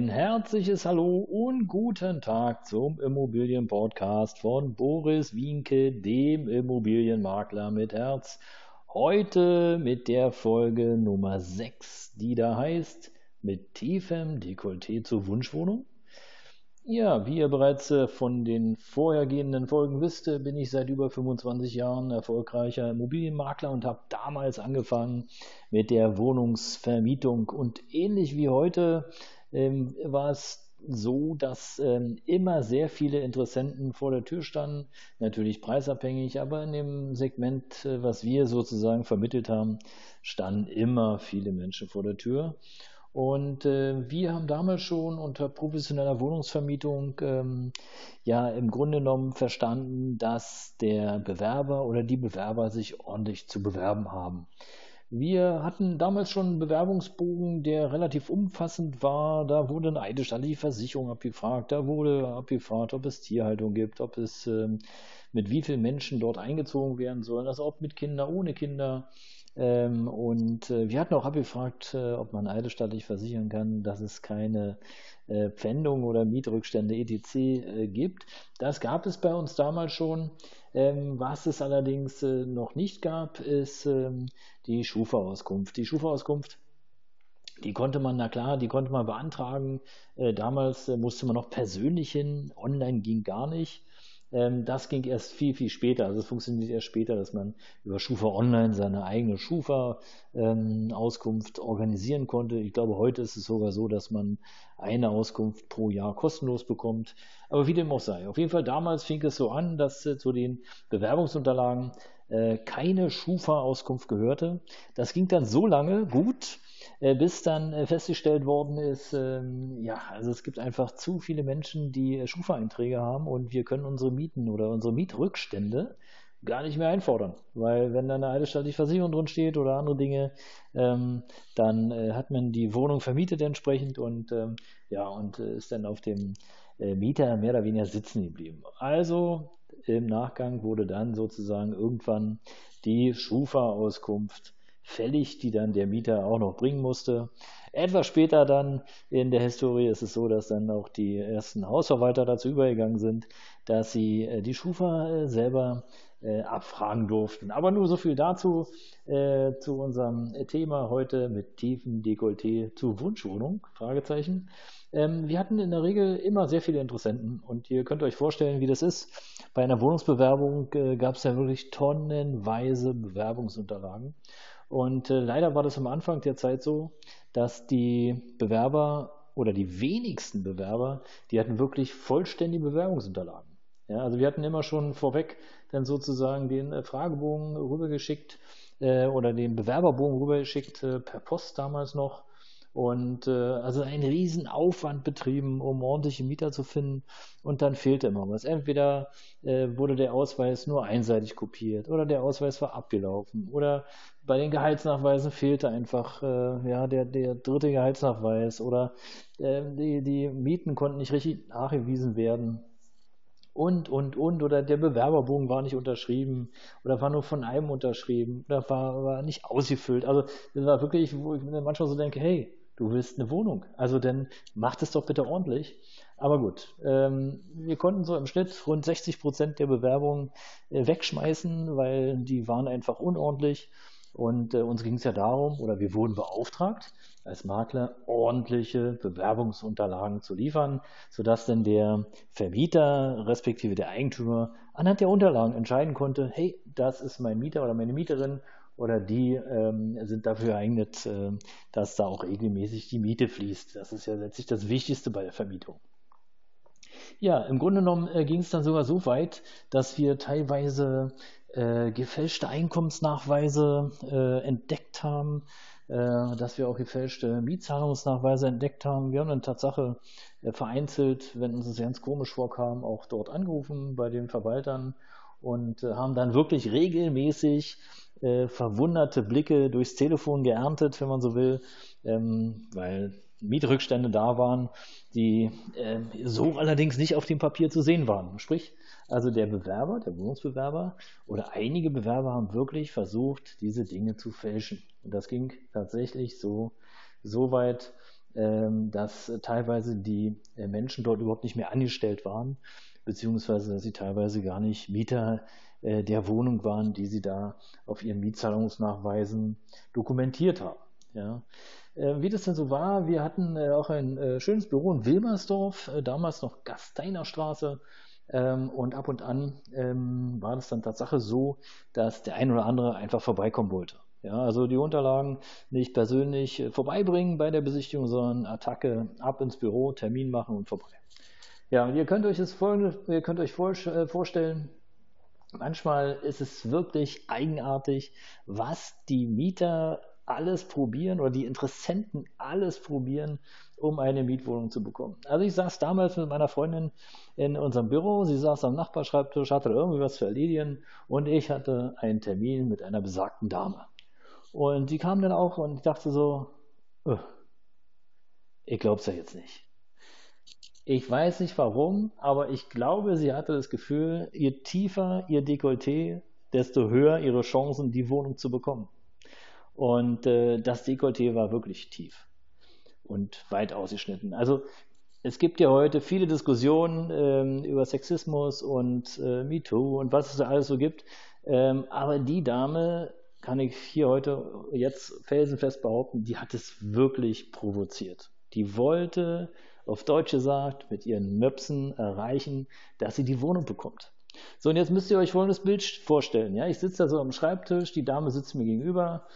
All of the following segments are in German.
Ein herzliches Hallo und guten Tag zum Immobilienpodcast von Boris Wienke, dem Immobilienmakler mit Herz. Heute mit der Folge Nummer 6, die da heißt mit tiefem Dekolleté zur Wunschwohnung. Ja, wie ihr bereits äh, von den vorhergehenden Folgen wisst, äh, bin ich seit über 25 Jahren erfolgreicher Immobilienmakler und habe damals angefangen mit der Wohnungsvermietung. Und ähnlich wie heute ähm, war es so, dass ähm, immer sehr viele Interessenten vor der Tür standen, natürlich preisabhängig, aber in dem Segment, äh, was wir sozusagen vermittelt haben, standen immer viele Menschen vor der Tür. Und äh, wir haben damals schon unter professioneller Wohnungsvermietung ähm, ja im Grunde genommen verstanden, dass der Bewerber oder die Bewerber sich ordentlich zu bewerben haben. Wir hatten damals schon einen Bewerbungsbogen, der relativ umfassend war. Da wurde eine eidesstattliche Versicherung abgefragt, da wurde abgefragt, ob es Tierhaltung gibt, ob es ähm, mit wie vielen Menschen dort eingezogen werden sollen, also ob mit Kindern, ohne Kinder. Ähm, und äh, wir hatten auch abgefragt, äh, ob man eidesstattlich versichern kann, dass es keine äh, Pfändung oder Mietrückstände etc. Äh, gibt. Das gab es bei uns damals schon. Ähm, was es allerdings äh, noch nicht gab, ist ähm, die Schufa-Auskunft. Die Schufa-Auskunft, die konnte man, na klar, die konnte man beantragen. Äh, damals äh, musste man noch persönlich hin, online ging gar nicht. Ähm, das ging erst viel, viel später. Also es funktioniert erst später, dass man über Schufa Online seine eigene Schufa-Auskunft ähm, organisieren konnte. Ich glaube, heute ist es sogar so, dass man eine Auskunft pro Jahr kostenlos bekommt. Aber wie dem auch sei. Auf jeden Fall damals fing es so an, dass äh, zu den Bewerbungsunterlagen äh, keine Schufa-Auskunft gehörte. Das ging dann so lange gut, bis dann äh, festgestellt worden ist, ähm, ja, also es gibt einfach zu viele Menschen, die äh, Schufa-Einträge haben und wir können unsere Mieten oder unsere Mietrückstände gar nicht mehr einfordern, weil wenn da eine eidesstattliche Versicherung drin steht oder andere Dinge, ähm, dann äh, hat man die Wohnung vermietet entsprechend und ähm, ja und äh, ist dann auf dem äh, Mieter mehr oder weniger sitzen geblieben. Also im Nachgang wurde dann sozusagen irgendwann die Schufa-Auskunft fällig, die dann der Mieter auch noch bringen musste. Etwas später dann in der Historie ist es so, dass dann auch die ersten Hausverwalter dazu übergegangen sind, dass sie äh, die Schufa äh, selber äh, abfragen durften. Aber nur so viel dazu, äh, zu unserem Thema heute mit tiefen Dekolleté zu Wunschwohnung, Fragezeichen. Ähm, wir hatten in der Regel immer sehr viele Interessenten und ihr könnt euch vorstellen, wie das ist. Bei einer Wohnungsbewerbung äh, gab es ja wirklich tonnenweise Bewerbungsunterlagen. Und äh, leider war das am Anfang der Zeit so, dass die Bewerber oder die wenigsten Bewerber, die hatten wirklich vollständige Bewerbungsunterlagen. Ja, also wir hatten immer schon vorweg dann sozusagen den äh, Fragebogen rübergeschickt äh, oder den Bewerberbogen rübergeschickt äh, per Post damals noch und äh, also einen riesen Aufwand betrieben, um ordentliche Mieter zu finden. Und dann fehlte immer was. Entweder äh, wurde der Ausweis nur einseitig kopiert oder der Ausweis war abgelaufen oder bei den Gehaltsnachweisen fehlte einfach äh, ja, der, der dritte Gehaltsnachweis oder äh, die, die Mieten konnten nicht richtig nachgewiesen werden und, und, und, oder der Bewerberbogen war nicht unterschrieben oder war nur von einem unterschrieben oder war, war nicht ausgefüllt. Also das war wirklich, wo ich mir manchmal so denke, hey, du willst eine Wohnung. Also dann mach das doch bitte ordentlich. Aber gut, ähm, wir konnten so im Schnitt rund 60 Prozent der Bewerbungen äh, wegschmeißen, weil die waren einfach unordentlich. Und äh, uns ging es ja darum, oder wir wurden beauftragt, als Makler ordentliche Bewerbungsunterlagen zu liefern, sodass dann der Vermieter respektive der Eigentümer anhand der Unterlagen entscheiden konnte, hey, das ist mein Mieter oder meine Mieterin oder die ähm, sind dafür geeignet, äh, dass da auch regelmäßig die Miete fließt. Das ist ja letztlich das Wichtigste bei der Vermietung. Ja, im Grunde genommen äh, ging es dann sogar so weit, dass wir teilweise äh, gefälschte Einkommensnachweise äh, entdeckt haben, äh, dass wir auch gefälschte Mietzahlungsnachweise entdeckt haben. Wir haben dann Tatsache äh, vereinzelt, wenn uns das ganz komisch vorkam, auch dort angerufen bei den Verwaltern und äh, haben dann wirklich regelmäßig äh, verwunderte Blicke durchs Telefon geerntet, wenn man so will, ähm, weil Mietrückstände da waren, die äh, so allerdings nicht auf dem Papier zu sehen waren. Sprich, also der Bewerber, der Wohnungsbewerber oder einige Bewerber haben wirklich versucht, diese Dinge zu fälschen. Und das ging tatsächlich so, so weit, ähm, dass teilweise die äh, Menschen dort überhaupt nicht mehr angestellt waren, beziehungsweise dass sie teilweise gar nicht Mieter äh, der Wohnung waren, die sie da auf ihren Mietzahlungsnachweisen dokumentiert haben. Ja. Äh, wie das denn so war, wir hatten auch ein schönes Büro in Wilmersdorf, damals noch Gasteiner Straße. Ähm, und ab und an ähm, war das dann Tatsache so, dass der ein oder andere einfach vorbeikommen wollte. Ja, also die Unterlagen nicht persönlich äh, vorbeibringen bei der Besichtigung, sondern Attacke ab ins Büro, Termin machen und vorbei. Ja, ihr könnt euch das folgende, ihr könnt euch äh, vorstellen, manchmal ist es wirklich eigenartig, was die Mieter alles probieren oder die Interessenten alles probieren, um eine Mietwohnung zu bekommen. Also ich saß damals mit meiner Freundin in unserem Büro, sie saß am Nachbarschreibtisch, hatte irgendwie was zu erledigen und ich hatte einen Termin mit einer besagten Dame. Und die kam dann auch und ich dachte so, ich glaub's ja jetzt nicht. Ich weiß nicht warum, aber ich glaube, sie hatte das Gefühl, je tiefer ihr Dekolleté, desto höher ihre Chancen, die Wohnung zu bekommen. Und äh, das Dekolleté war wirklich tief und weit ausgeschnitten. Also es gibt ja heute viele Diskussionen ähm, über Sexismus und äh, MeToo und was es da alles so gibt. Ähm, aber die Dame kann ich hier heute jetzt felsenfest behaupten, die hat es wirklich provoziert. Die wollte, auf Deutsch gesagt, mit ihren Möpsen erreichen, dass sie die Wohnung bekommt. So, und jetzt müsst ihr euch folgendes Bild vorstellen. Ja, ich sitze da so am Schreibtisch, die Dame sitzt mir gegenüber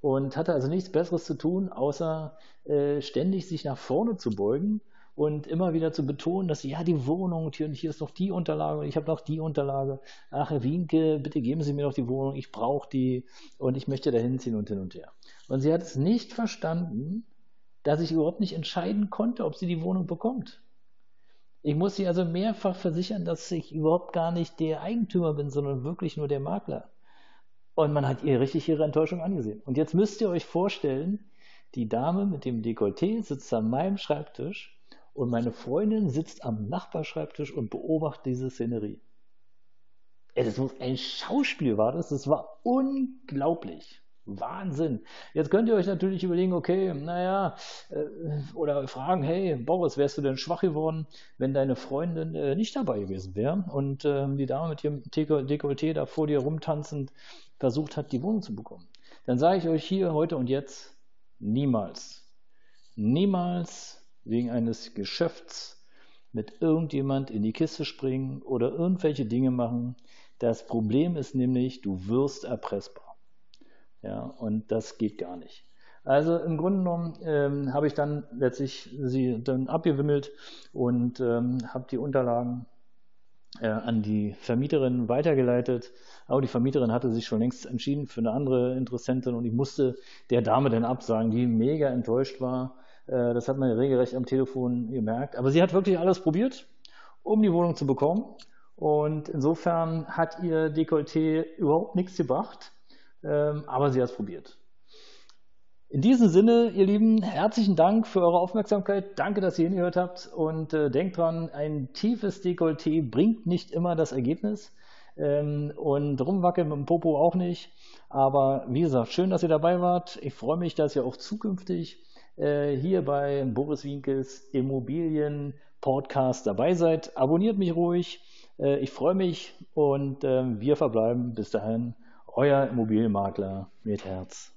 und hatte also nichts Besseres zu tun, außer äh, ständig sich nach vorne zu beugen und immer wieder zu betonen, dass ja die Wohnung und hier, und hier ist noch die Unterlage und ich habe noch die Unterlage. Ach, Herr Wienke, bitte geben Sie mir noch die Wohnung, ich brauche die und ich möchte da hinziehen und hin und her. Und sie hat es nicht verstanden, dass ich überhaupt nicht entscheiden konnte, ob sie die Wohnung bekommt. Ich muss sie also mehrfach versichern, dass ich überhaupt gar nicht der Eigentümer bin, sondern wirklich nur der Makler. Und man hat ihr richtig ihre Enttäuschung angesehen. Und jetzt müsst ihr euch vorstellen, die Dame mit dem Dekolleté sitzt an meinem Schreibtisch und meine Freundin sitzt am Nachbarschreibtisch und beobachtet diese Szenerie. Das muss ein Schauspiel war das, das war unglaublich. Wahnsinn. Jetzt könnt ihr euch natürlich überlegen, okay, naja, äh, oder fragen, hey, Boris, wärst du denn schwach geworden, wenn deine Freundin äh, nicht dabei gewesen wäre und äh, die Dame mit ihrem Dekolleté da vor dir rumtanzend versucht hat, die Wohnung zu bekommen? Dann sage ich euch hier heute und jetzt, niemals, niemals wegen eines Geschäfts mit irgendjemand in die Kiste springen oder irgendwelche Dinge machen. Das Problem ist nämlich, du wirst erpressbar. Ja, und das geht gar nicht. Also im Grunde genommen ähm, habe ich dann letztlich sie dann abgewimmelt und ähm, habe die Unterlagen äh, an die Vermieterin weitergeleitet. Aber die Vermieterin hatte sich schon längst entschieden für eine andere Interessentin und ich musste der Dame dann absagen, die mega enttäuscht war äh, das hat man regelrecht am Telefon gemerkt. Aber sie hat wirklich alles probiert, um die Wohnung zu bekommen. Und insofern hat ihr Dekolleté überhaupt nichts gebracht, ähm, aber sie hat es probiert. In diesem Sinne, ihr Lieben, herzlichen Dank für eure Aufmerksamkeit. Danke, dass ihr hingehört habt. Und äh, denkt dran, ein tiefes Dekolleté bringt nicht immer das Ergebnis. Ähm, und rumwackeln mit dem Popo auch nicht. Aber wie gesagt, schön, dass ihr dabei wart. Ich freue mich, dass ihr auch zukünftig äh, hier bei Boris Winkels Immobilien Podcast dabei seid. Abonniert mich ruhig. Äh, ich freue mich und äh, wir verbleiben bis dahin. Euer Immobilienmakler mit Herz.